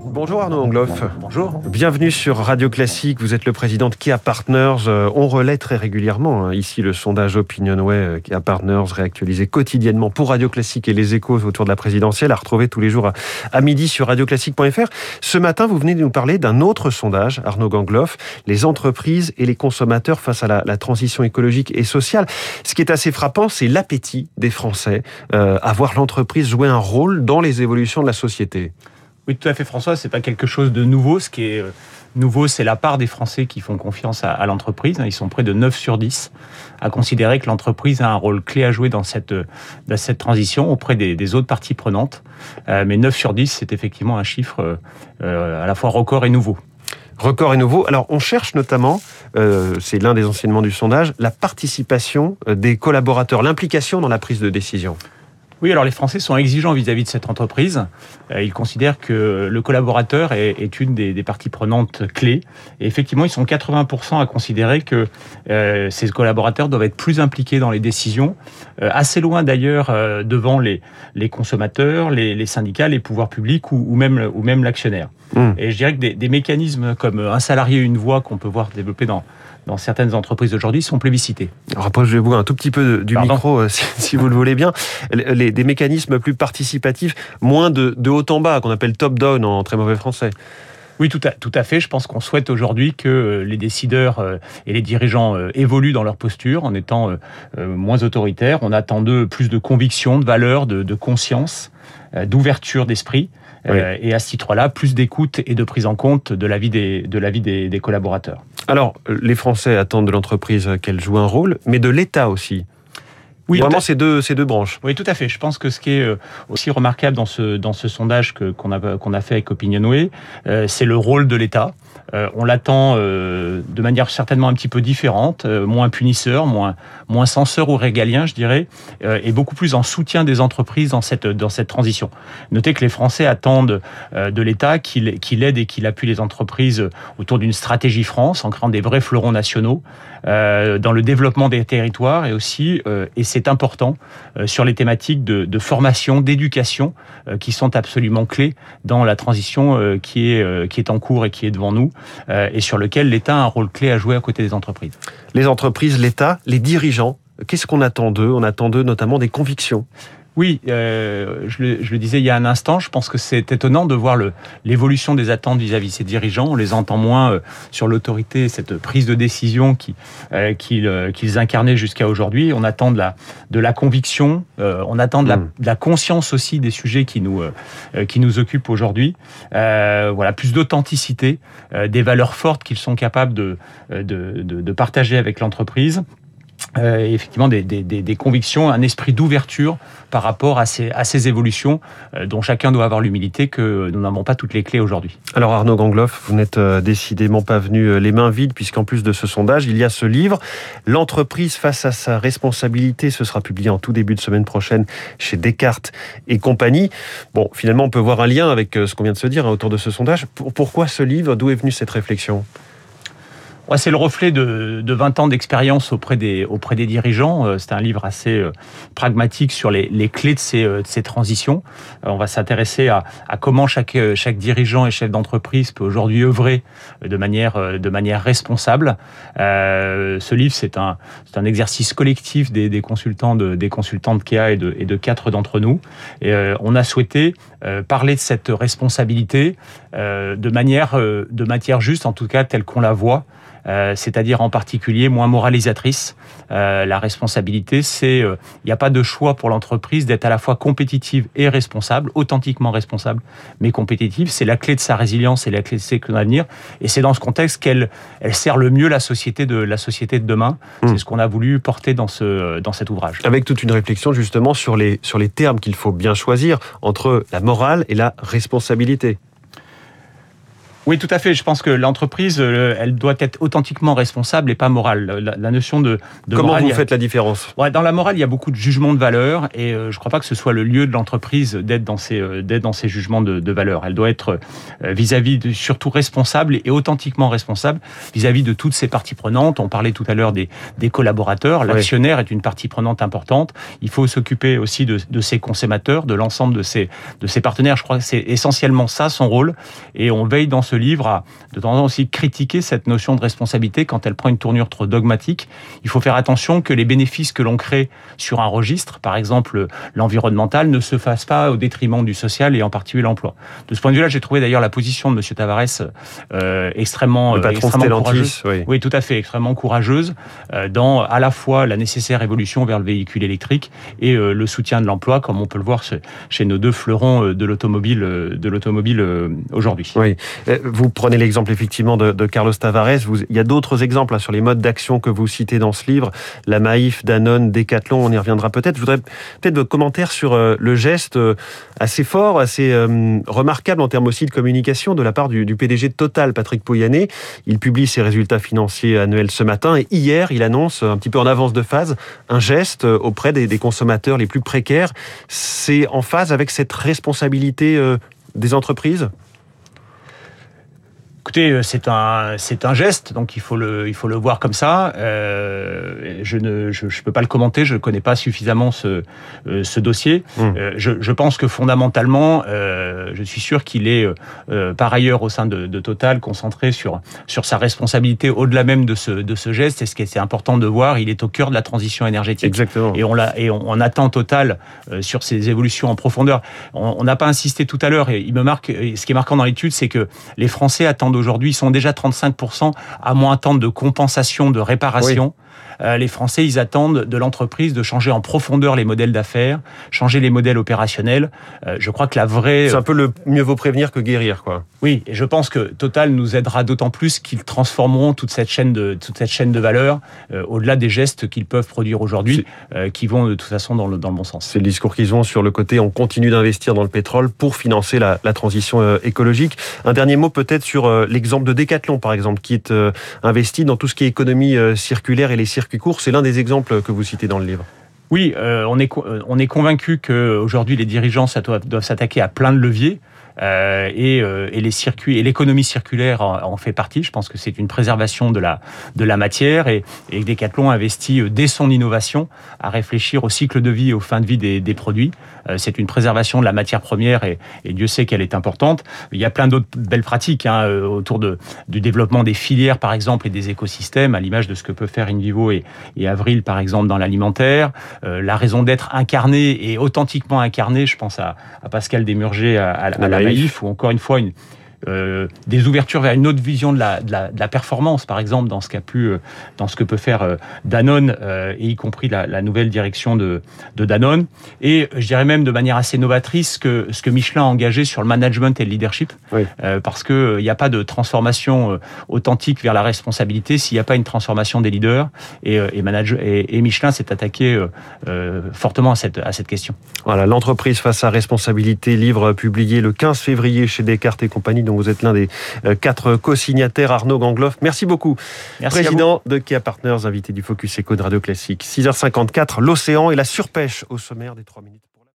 Bonjour Arnaud Angloff. Bonjour. Bienvenue sur Radio Classique. Vous êtes le président de Kia Partners. Euh, on relaie très régulièrement hein, ici le sondage Opinionway euh, Kia Partners réactualisé quotidiennement pour Radio Classique et les échos autour de la présidentielle à retrouver tous les jours à, midi sur radioclassique.fr. Ce matin, vous venez de nous parler d'un autre sondage, Arnaud Gangloff, les entreprises et les consommateurs face à la, transition écologique et sociale. Ce qui est assez frappant, c'est l'appétit des Français euh, à voir l'entreprise jouer un rôle dans les évolutions de la société. Oui, tout à fait, François. C'est pas quelque chose de nouveau. Ce qui est euh, nouveau, c'est la part des Français qui font confiance à, l'entreprise. Ils sont près de 9 sur 10 à considérer que l'entreprise a un rôle clé à jouer dans cette, cette transition auprès des, autres parties prenantes. Euh, mais 9 sur 10, c'est effectivement un chiffre euh, à la fois record et nouveau. Record et nouveau. Alors, on cherche notamment, c'est l'un des enseignements du sondage, la participation des collaborateurs, l'implication dans la prise de décision. Oui, alors les Français sont exigeants vis-à-vis de cette entreprise. Euh, ils considèrent que le collaborateur est, une des, parties prenantes clés. Et effectivement, ils sont 80% à considérer que euh, ces collaborateurs doivent être plus impliqués dans les décisions, euh, assez loin d'ailleurs devant les, consommateurs, les, syndicats, les pouvoirs publics ou, même, ou même l'actionnaire. Mmh. Et je dirais que des, des mécanismes comme un salarié, une voix qu'on peut voir développer dans dans certaines entreprises aujourd'hui sont plébiscités. Rapprochez-vous un tout petit peu du micro, si, vous le voulez bien. Les, des mécanismes plus participatifs, moins de, haut en bas, qu'on appelle top-down en très mauvais français. Oui, tout à, tout à fait. Je pense qu'on souhaite aujourd'hui que euh, les décideurs euh, et les dirigeants évoluent dans leur posture en étant moins autoritaires. On attend d'eux plus de conviction, de valeur, de, de conscience, d'ouverture d'esprit. Euh, et à ce titre-là, plus d'écoute et de prise en compte de l'avis des, de l'avis des, des collaborateurs. Alors, les Français attendent de l'entreprise qu'elle joue un rôle, mais de l'État aussi. Oui, vraiment ces deux, ces deux branches. Oui, tout à fait. Je pense que ce qui est euh, aussi remarquable dans ce, dans ce sondage que, qu'on, a, qu'on a fait avec Opinionway, euh, c'est le rôle de l'État. Euh, on l'attend euh, de manière certainement un petit peu différente, euh, moins punisseur, moins, moins censeur ou régalien, je dirais, et beaucoup plus en soutien des entreprises dans cette, dans cette transition. Notez que les Français attendent de l'État qu'il, qu'il aide et qu'il appuie les entreprises autour d'une stratégie France, en créant des vrais fleurons nationaux, dans le développement des territoires et aussi, et c'est important, sur les thématiques de, de formation, d'éducation, qui sont absolument clés dans la transition qui, est, qui est en cours et qui est devant nous. Euh, et sur lequel l'État a un rôle clé à jouer à côté des entreprises. Les entreprises, l'État, les dirigeants, qu'est-ce qu'on attend d'eux? On attend d'eux notamment des convictions. Oui, euh, je, le, je, le, disais il y a un instant, je pense que c'est étonnant de voir l'évolution des attentes vis-à-vis de ces dirigeants. On les entend moins euh, sur l'autorité, cette prise de décision euh, qu'ils incarnaient jusqu'à aujourd'hui. On attend de la, de la conviction, on attend de la, hmm. de la, conscience aussi des sujets qui nous, qui nous occupent aujourd'hui. voilà, plus d'authenticité, des valeurs fortes qu'ils sont capables de, de, de, de partager avec l'entreprise. Euh, effectivement des, des, des, convictions, un esprit d'ouverture par rapport à ces, à ces évolutions euh, dont chacun doit avoir l'humilité que nous n'avons pas toutes les clés aujourd'hui. Alors Arnaud Gangloff, vous n'êtes euh, décidément pas venu les mains vides puisqu'en plus de ce sondage, il y a ce livre, L'entreprise face à sa responsabilité, ce sera publié en tout début de semaine prochaine chez Descartes et compagnie. Bon, finalement, on peut voir un lien avec ce qu'on vient de se dire hein, autour de ce sondage. Pourquoi ce livre? D'où est venue cette réflexion? C'est le reflet de, 20 ans d'expérience auprès des, dirigeants. Euh, c'est un livre assez euh, pragmatique sur les, clés de ces, euh, de transitions. On va s'intéresser à, comment chaque, dirigeant et chef d'entreprise peut aujourd'hui œuvrer de manière, de responsable. ce livre, c'est un, exercice collectif des, consultants de, des de KEA et de, de quatre d'entre nous. On a souhaité parler de cette responsabilité de manière, de juste, en tout cas telle qu'on la voit. Euh, c'est-à-dire en particulier moins moralisatrice. Euh, la responsabilité, c'est il euh, n'y a pas de choix pour l'entreprise d'être à la fois compétitive et responsable, authentiquement responsable, mais compétitive. C'est la clé de sa résilience et la clé de ses avenir. Et c'est dans ce contexte qu'elle elle sert le mieux la société de la société de demain. Hmm. C'est ce qu'on a voulu porter dans ce dans cet ouvrage. Avec toute une réflexion justement sur les sur les termes qu'il faut bien choisir entre la morale et la responsabilité. Oui, tout à fait. Je pense que l'entreprise, euh, elle doit être authentiquement responsable et pas morale. La, notion de, de comment vous faites la différence? Ouais, Dans la morale, il y a beaucoup de jugements de valeur et euh, je ne crois pas que ce soit le lieu de l'entreprise d'être dans ces euh, d'être dans ces jugements de, de valeur. Elle doit être vis-à-vis de surtout responsable et authentiquement responsable vis-à-vis de toutes ses parties prenantes. On parlait tout à l'heure des, des collaborateurs. L'actionnaire est une partie prenante importante. Il faut s'occuper aussi de, de ses consommateurs, de l'ensemble de ses de ses partenaires. Je crois que c'est essentiellement ça son rôle et on veille dans ce ce livre a de temps en temps aussi critiqué cette notion de responsabilité quand elle prend une tournure trop dogmatique. Il faut faire attention que les bénéfices que l'on crée sur un registre, par exemple l'environnemental, ne se fassent pas au détriment du social et en particulier l'emploi. De ce point de vue-là, j'ai trouvé d'ailleurs la position de M. Tavares euh, extrêmement, euh, extrêmement courageuse. Oui. oui. tout à fait, extrêmement courageuse euh, dans à la fois la nécessaire évolution vers le véhicule électrique et euh, le soutien de l'emploi, comme on peut le voir chez nos deux fleurons de l'automobile de l'automobile aujourd'hui. Oui vous prenez l'exemple effectivement de, Carlos Tavares. Il y a d'autres exemples hein, sur les modes d'action que vous citez dans ce livre. La Maïf, Danone, Decathlon, on y reviendra peut-être. Je voudrais peut-être vos commentaires sur euh, le geste euh, assez fort, assez euh, remarquable en termes aussi de communication de la part du, PDG Total, Patrick Pouyanné. Il publie ses résultats financiers annuels ce matin et hier, il annonce un petit peu en avance de phase un geste auprès des consommateurs les plus précaires. C'est en phase avec cette responsabilité des entreprises? Écoutez, euh, c'est un c'est un geste, donc il faut le il faut le voir comme ça. Euh, je ne je, je, peux pas le commenter, je ne connais pas suffisamment ce euh, ce dossier. Mmh. Euh, je, je, pense que fondamentalement, je suis sûr qu'il est par ailleurs au sein de, de, Total concentré sur sur sa responsabilité au-delà même de ce de ce geste. Et ce qui est important de voir, il est au cœur de la transition énergétique. Exactement. Et on l'a et on, on, attend Total sur ces évolutions en profondeur. On n'a pas insisté tout à l'heure et il me marque. Ce qui est marquant dans l'étude, c'est que les Français attendent d'aujourd'hui sont déjà 35% à moins temps de compensation, de réparation. Euh, les Français, ils attendent de l'entreprise de changer en profondeur les modèles d'affaires, changer les modèles opérationnels. Euh, je crois que la vraie... C'est un peu le mieux vaut prévenir que guérir, quoi. Oui, et je pense que Total nous aidera d'autant plus qu'ils transformeront toute cette chaîne de, toute cette chaîne de valeur euh, au-delà des gestes qu'ils peuvent produire aujourd'hui, qui vont de toute façon dans le, dans le bon sens. C'est le discours qu'ils ont sur le côté on continue d'investir dans le pétrole pour financer la, la transition écologique. Un dernier mot peut-être sur l'exemple de Decathlon, par exemple, qui est investi dans tout ce qui est économie circulaire et les circuits court. C'est l'un des exemples que vous citez dans le livre. Oui, euh, on est euh, on est convaincu qu'aujourd'hui les dirigeants doivent s'attaquer à plein de leviers. Euh, et, euh, et, les circuits et l'économie circulaire en, fait partie. Je pense que c'est une préservation de la de la matière et, et Decathlon investit euh, dès son innovation à réfléchir au cycle de vie et aux fins de vie des, des produits. Euh, c'est une préservation de la matière première et, et Dieu sait qu'elle est importante. Il y a plein d'autres belles pratiques hein, autour de du développement des filières par exemple et des écosystèmes à l'image de ce que peut faire InVivo et, et Avril par exemple dans l'alimentaire. la raison d'être incarnée et authentiquement incarnée, je pense à, à Pascal Desmurger à, à, à la naïf ou encore une fois une, euh, des ouvertures vers une autre vision de la, de la, de la performance, par exemple, dans ce, qu'a pu, euh, dans ce que peut faire euh, Danone, euh, et y compris la, la, nouvelle direction de, de Danone. Et je dirais même de manière assez novatrice que ce que Michelin a engagé sur le management et le leadership, oui. parce qu'il n'y a pas de transformation authentique vers la responsabilité s'il n'y a pas une transformation des leaders. Et, et, manage, et, et Michelin s'est attaqué fortement à cette, à cette question. Voilà, l'entreprise face à responsabilité, livre publié le 15 février chez Descartes et compagnie vous êtes l'un des euh, quatre co-signataires, Arnaud Gangloff. Merci beaucoup. Merci Président de Kia Partners, invité du Focus Eco de Radio Classique. 6h54, l'océan et la surpêche au sommaire des 3 minutes.